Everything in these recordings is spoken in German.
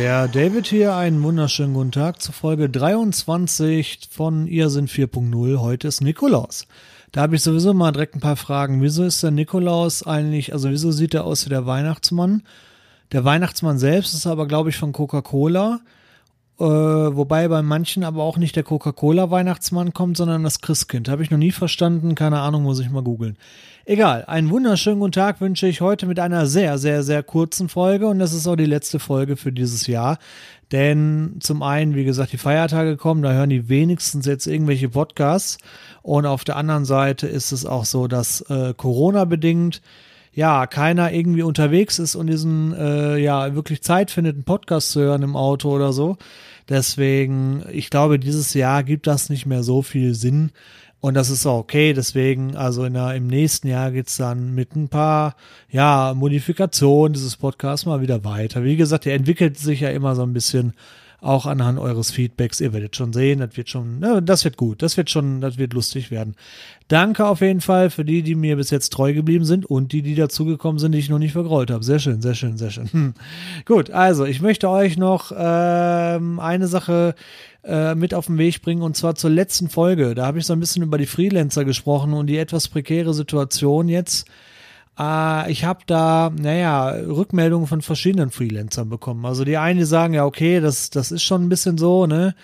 Der David hier, einen wunderschönen guten Tag zu Folge 23 von Ihr sind 4.0. Heute ist Nikolaus. Da habe ich sowieso mal direkt ein paar Fragen. Wieso ist der Nikolaus eigentlich, also wieso sieht er aus wie der Weihnachtsmann? Der Weihnachtsmann selbst ist aber, glaube ich, von Coca-Cola. Äh, wobei bei manchen aber auch nicht der Coca-Cola-Weihnachtsmann kommt, sondern das Christkind. Habe ich noch nie verstanden, keine Ahnung, muss ich mal googeln. Egal, einen wunderschönen guten Tag wünsche ich heute mit einer sehr, sehr, sehr kurzen Folge und das ist auch die letzte Folge für dieses Jahr. Denn zum einen, wie gesagt, die Feiertage kommen, da hören die wenigstens jetzt irgendwelche Podcasts und auf der anderen Seite ist es auch so, dass äh, Corona bedingt ja, keiner irgendwie unterwegs ist und diesen, äh, ja, wirklich Zeit findet, einen Podcast zu hören im Auto oder so. Deswegen, ich glaube, dieses Jahr gibt das nicht mehr so viel Sinn. Und das ist auch okay. Deswegen, also in der, im nächsten Jahr geht's dann mit ein paar, ja, Modifikationen dieses Podcasts mal wieder weiter. Wie gesagt, der entwickelt sich ja immer so ein bisschen auch anhand eures Feedbacks. Ihr werdet schon sehen, das wird schon, ne, das wird gut, das wird schon, das wird lustig werden. Danke auf jeden Fall für die, die mir bis jetzt treu geblieben sind und die, die dazugekommen sind, die ich noch nicht vergrault habe. Sehr schön, sehr schön, sehr schön. Hm. Gut, also ich möchte euch noch ähm, eine Sache äh, mit auf den Weg bringen und zwar zur letzten Folge. Da habe ich so ein bisschen über die Freelancer gesprochen und die etwas prekäre Situation jetzt äh, ich habe da, naja, Rückmeldungen von verschiedenen Freelancern bekommen. Also die einen, die sagen, ja, okay, das, das ist schon ein bisschen so, ne?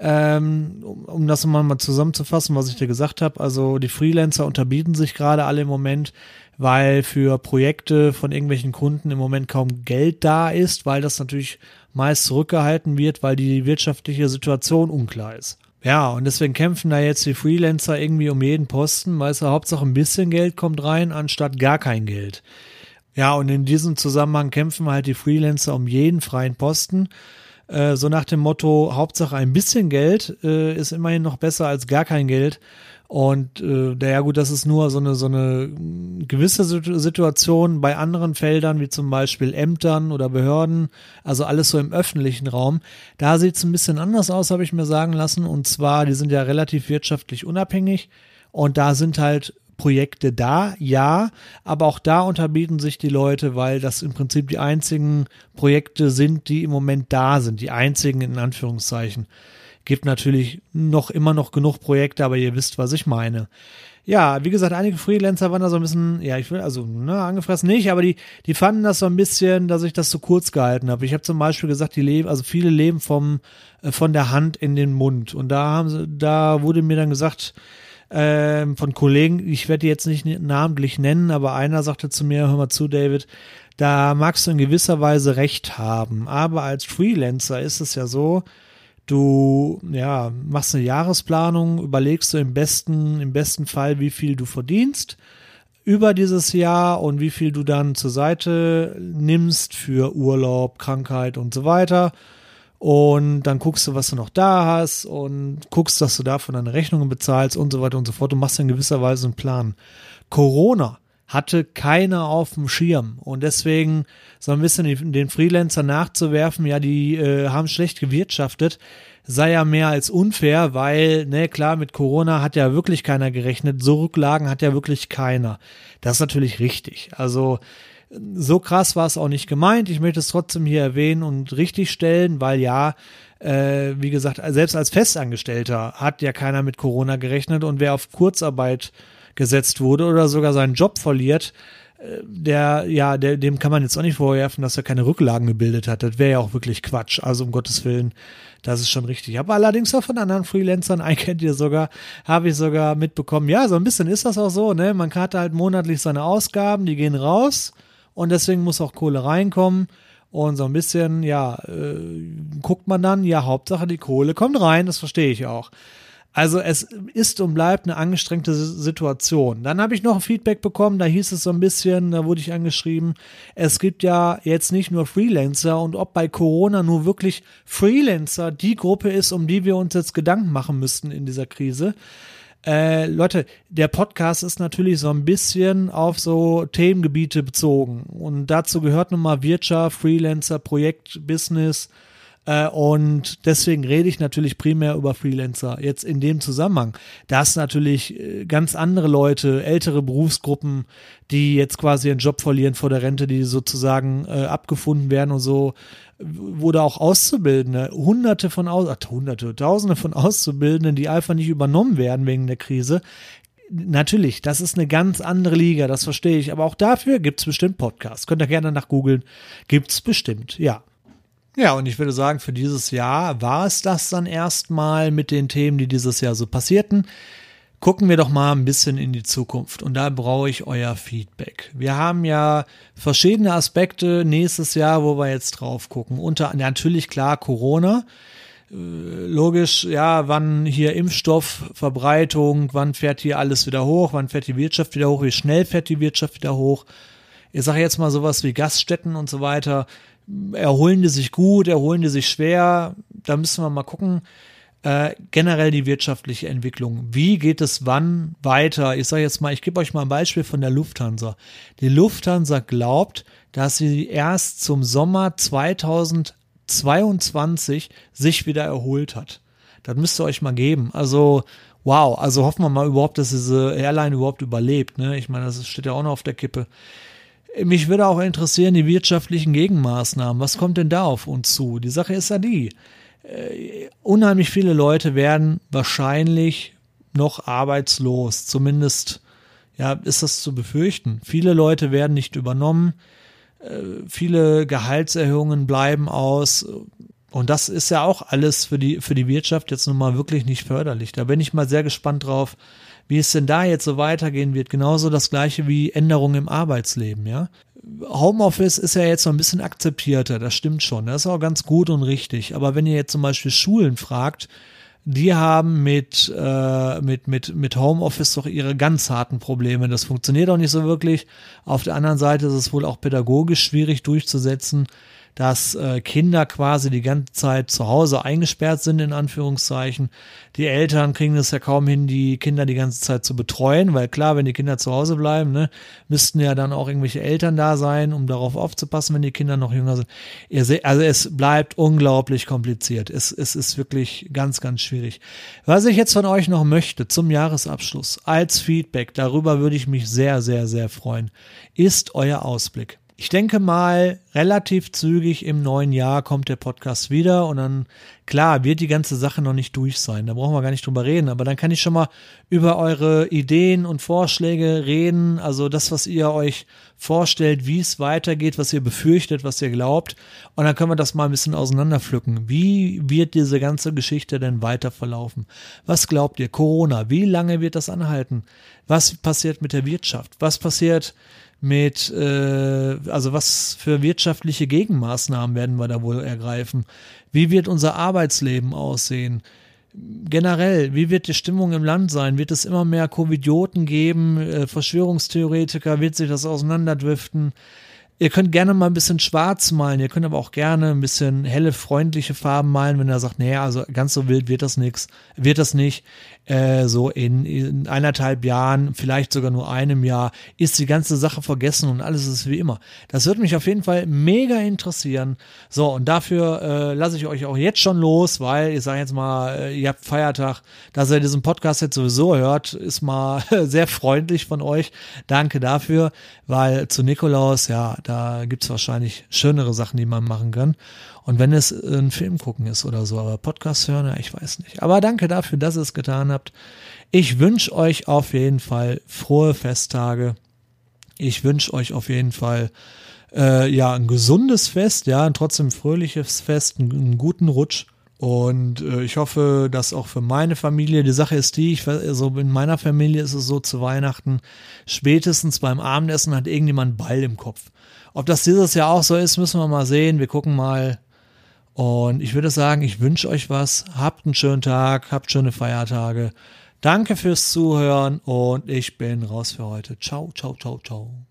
Ähm, um, um das mal, mal zusammenzufassen, was ich dir gesagt habe. Also die Freelancer unterbieten sich gerade alle im Moment, weil für Projekte von irgendwelchen Kunden im Moment kaum Geld da ist, weil das natürlich meist zurückgehalten wird, weil die wirtschaftliche Situation unklar ist. Ja, und deswegen kämpfen da jetzt die Freelancer irgendwie um jeden Posten, weil es ja Hauptsache ein bisschen Geld kommt rein, anstatt gar kein Geld. Ja, und in diesem Zusammenhang kämpfen halt die Freelancer um jeden freien Posten. Äh, so nach dem Motto, Hauptsache ein bisschen Geld äh, ist immerhin noch besser als gar kein Geld. Und äh, ja gut, das ist nur so eine so eine gewisse Situation bei anderen Feldern, wie zum Beispiel Ämtern oder Behörden, also alles so im öffentlichen Raum. Da sieht es ein bisschen anders aus, habe ich mir sagen lassen. Und zwar, die sind ja relativ wirtschaftlich unabhängig und da sind halt Projekte da, ja, aber auch da unterbieten sich die Leute, weil das im Prinzip die einzigen Projekte sind, die im Moment da sind, die einzigen in Anführungszeichen. Gibt natürlich noch immer noch genug Projekte, aber ihr wisst, was ich meine. Ja, wie gesagt, einige Freelancer waren da so ein bisschen, ja, ich will, also, ne, angefressen nicht, aber die, die fanden das so ein bisschen, dass ich das zu kurz gehalten habe. Ich habe zum Beispiel gesagt, die leben, also viele leben vom, äh, von der Hand in den Mund. Und da haben sie, da wurde mir dann gesagt, ähm, von Kollegen, ich werde die jetzt nicht namentlich nennen, aber einer sagte zu mir, hör mal zu, David, da magst du in gewisser Weise recht haben. Aber als Freelancer ist es ja so, Du ja, machst eine Jahresplanung, überlegst du im besten, im besten Fall, wie viel du verdienst über dieses Jahr und wie viel du dann zur Seite nimmst für Urlaub, Krankheit und so weiter. Und dann guckst du, was du noch da hast und guckst, dass du davon deine Rechnungen bezahlst und so weiter und so fort. Du machst in gewisser Weise einen Plan. Corona hatte keiner auf dem Schirm. Und deswegen so ein bisschen den Freelancer nachzuwerfen, ja, die äh, haben schlecht gewirtschaftet, sei ja mehr als unfair, weil, ne, klar, mit Corona hat ja wirklich keiner gerechnet. So Rücklagen hat ja wirklich keiner. Das ist natürlich richtig. Also, so krass war es auch nicht gemeint. Ich möchte es trotzdem hier erwähnen und richtig stellen, weil ja, äh, wie gesagt, selbst als Festangestellter hat ja keiner mit Corona gerechnet und wer auf Kurzarbeit gesetzt wurde oder sogar seinen Job verliert, äh, der, ja, der, dem kann man jetzt auch nicht vorwerfen, dass er keine Rücklagen gebildet hat. Das wäre ja auch wirklich Quatsch. Also um Gottes Willen, das ist schon richtig. Aber allerdings auch von anderen Freelancern, einen kennt ihr sogar, habe ich sogar mitbekommen. Ja, so ein bisschen ist das auch so, ne? Man hat halt monatlich seine Ausgaben, die gehen raus und deswegen muss auch Kohle reinkommen. Und so ein bisschen, ja, äh, guckt man dann, ja, Hauptsache die Kohle kommt rein, das verstehe ich auch. Also es ist und bleibt eine angestrengte Situation. Dann habe ich noch ein Feedback bekommen, da hieß es so ein bisschen, da wurde ich angeschrieben, es gibt ja jetzt nicht nur Freelancer und ob bei Corona nur wirklich Freelancer die Gruppe ist, um die wir uns jetzt Gedanken machen müssten in dieser Krise. Äh, Leute, der Podcast ist natürlich so ein bisschen auf so Themengebiete bezogen und dazu gehört nun mal Wirtschaft, Freelancer, Projekt, Business, Äh, und deswegen rede ich natürlich primär über Freelancer. Jetzt in dem Zusammenhang, dass natürlich äh, ganz andere Leute, ältere Berufsgruppen, die jetzt quasi ihren Job verlieren vor der Rente, die sozusagen äh, abgefunden werden und so, wurde auch Auszubildende, hunderte von Aus, ach, hunderte, tausende von Auszubildenden, die einfach nicht übernommen werden wegen der Krise. Natürlich, das ist eine ganz andere Liga, das verstehe ich. Aber auch dafür gibt es bestimmt Podcasts. Könnt ihr gerne nach googeln. Gibt es bestimmt, ja. Ja, und ich würde sagen, für dieses Jahr war es das dann erstmal mit den Themen, die dieses Jahr so passierten. Gucken wir doch mal ein bisschen in die Zukunft und da brauche ich euer Feedback. Wir haben ja verschiedene Aspekte nächstes Jahr, wo wir jetzt drauf gucken. Unter natürlich klar Corona. Äh, logisch, ja, wann hier Impfstoffverbreitung, wann fährt hier alles wieder hoch, wann fährt die Wirtschaft wieder hoch, wie schnell fährt die Wirtschaft wieder hoch. Ich sage jetzt mal sowas wie Gaststätten und so weiter erholen die sich gut, erholen die sich schwer. Da müssen wir mal gucken. Äh, generell die wirtschaftliche Entwicklung. Wie geht es wann weiter? Ich sage jetzt mal, ich gebe euch mal ein Beispiel von der Lufthansa. Die Lufthansa glaubt, dass sie erst zum Sommer 2022 sich wieder erholt hat. Das müsst ihr euch mal geben. Also, wow, also hoffen wir mal überhaupt, dass diese Airline überhaupt überlebt. Ne? Ich meine, das steht ja auch noch auf der Kippe. Mich würde auch interessieren, die wirtschaftlichen Gegenmaßnahmen. Was kommt denn da auf uns zu? Die Sache ist ja die. Äh, unheimlich viele Leute werden wahrscheinlich noch arbeitslos. Zumindest ja, ist das zu befürchten. Viele Leute werden nicht übernommen. Äh, viele Gehaltserhöhungen bleiben aus. Und das ist ja auch alles für die, für die Wirtschaft jetzt nun mal wirklich nicht förderlich. Da bin ich mal sehr gespannt drauf, wie es denn da jetzt so weitergehen wird. Genauso das gleiche wie Änderungen im Arbeitsleben, ja. Homeoffice ist ja jetzt so ein bisschen akzeptierter, das stimmt schon. Das ist auch ganz gut und richtig. Aber wenn ihr jetzt zum Beispiel Schulen fragt, die haben mit, äh, mit, mit, mit Homeoffice doch ihre ganz harten Probleme. Das funktioniert auch nicht so wirklich. Auf der anderen Seite ist es wohl auch pädagogisch schwierig durchzusetzen dass äh, Kinder quasi die ganze Zeit zu Hause eingesperrt sind, in Anführungszeichen. Die Eltern kriegen es ja kaum hin, die Kinder die ganze Zeit zu betreuen, weil klar, wenn die Kinder zu Hause bleiben, ne, müssten ja dann auch irgendwelche Eltern da sein, um darauf aufzupassen, wenn die Kinder noch jünger sind. Ihr seht, also es bleibt unglaublich kompliziert. Es, es ist wirklich ganz, ganz schwierig. Was ich jetzt von euch noch möchte zum Jahresabschluss als Feedback, darüber würde ich mich sehr, sehr, sehr freuen, ist euer Ausblick. Ich denke mal, relativ zügig im neuen Jahr kommt der Podcast wieder und dann, klar, wird die ganze Sache noch nicht durch sein. Da brauchen wir gar nicht drüber reden, aber dann kann ich schon mal über eure Ideen und Vorschläge reden. Also das, was ihr euch vorstellt, wie es weitergeht, was ihr befürchtet, was ihr glaubt. Und dann können wir das mal ein bisschen auseinanderpflücken. Wie wird diese ganze Geschichte denn weiter verlaufen? Was glaubt ihr? Corona, wie lange wird das anhalten? Was passiert mit der Wirtschaft? Was passiert mit, äh, also was für wirtschaftliche Gegenmaßnahmen werden wir da wohl ergreifen? Wie wird unser Arbeitsleben aussehen? Generell, wie wird die Stimmung im Land sein? Wird es immer mehr Covidioten geben? Äh, Verschwörungstheoretiker? Wird sich das auseinanderdriften? Ihr könnt gerne mal ein bisschen schwarz malen, ihr könnt aber auch gerne ein bisschen helle, freundliche Farben malen, wenn er sagt, naja, also ganz so wild wird das nix, wird das nicht. Äh, so in, in eineinhalb Jahren, vielleicht sogar nur einem Jahr, ist die ganze Sache vergessen und alles ist wie immer. Das würde mich auf jeden Fall mega interessieren. So, und dafür äh, lasse ich euch auch jetzt schon los, weil ich sage jetzt mal, äh, ihr habt Feiertag, dass ihr diesen Podcast jetzt sowieso hört, ist mal sehr freundlich von euch. Danke dafür, weil zu Nikolaus, ja, da gibt's wahrscheinlich schönere Sachen, die man machen kann. Und wenn es ein Film gucken ist oder so, aber Podcast hören, ja, ich weiß nicht. Aber danke dafür, dass ihr es getan habt. Ich wünsche euch auf jeden Fall frohe Festtage. Ich wünsche euch auf jeden Fall äh, ja ein gesundes Fest, ja, ein trotzdem fröhliches Fest, einen, einen guten Rutsch. Und äh, ich hoffe, dass auch für meine Familie, die Sache ist die, ich also in meiner Familie ist es so zu Weihnachten, spätestens beim Abendessen hat irgendjemand Ball im Kopf. Ob das dieses Jahr auch so ist, müssen wir mal sehen. Wir gucken mal. Und ich würde sagen, ich wünsche euch was. Habt einen schönen Tag, habt schöne Feiertage. Danke fürs Zuhören und ich bin raus für heute. Ciao, ciao, ciao, ciao.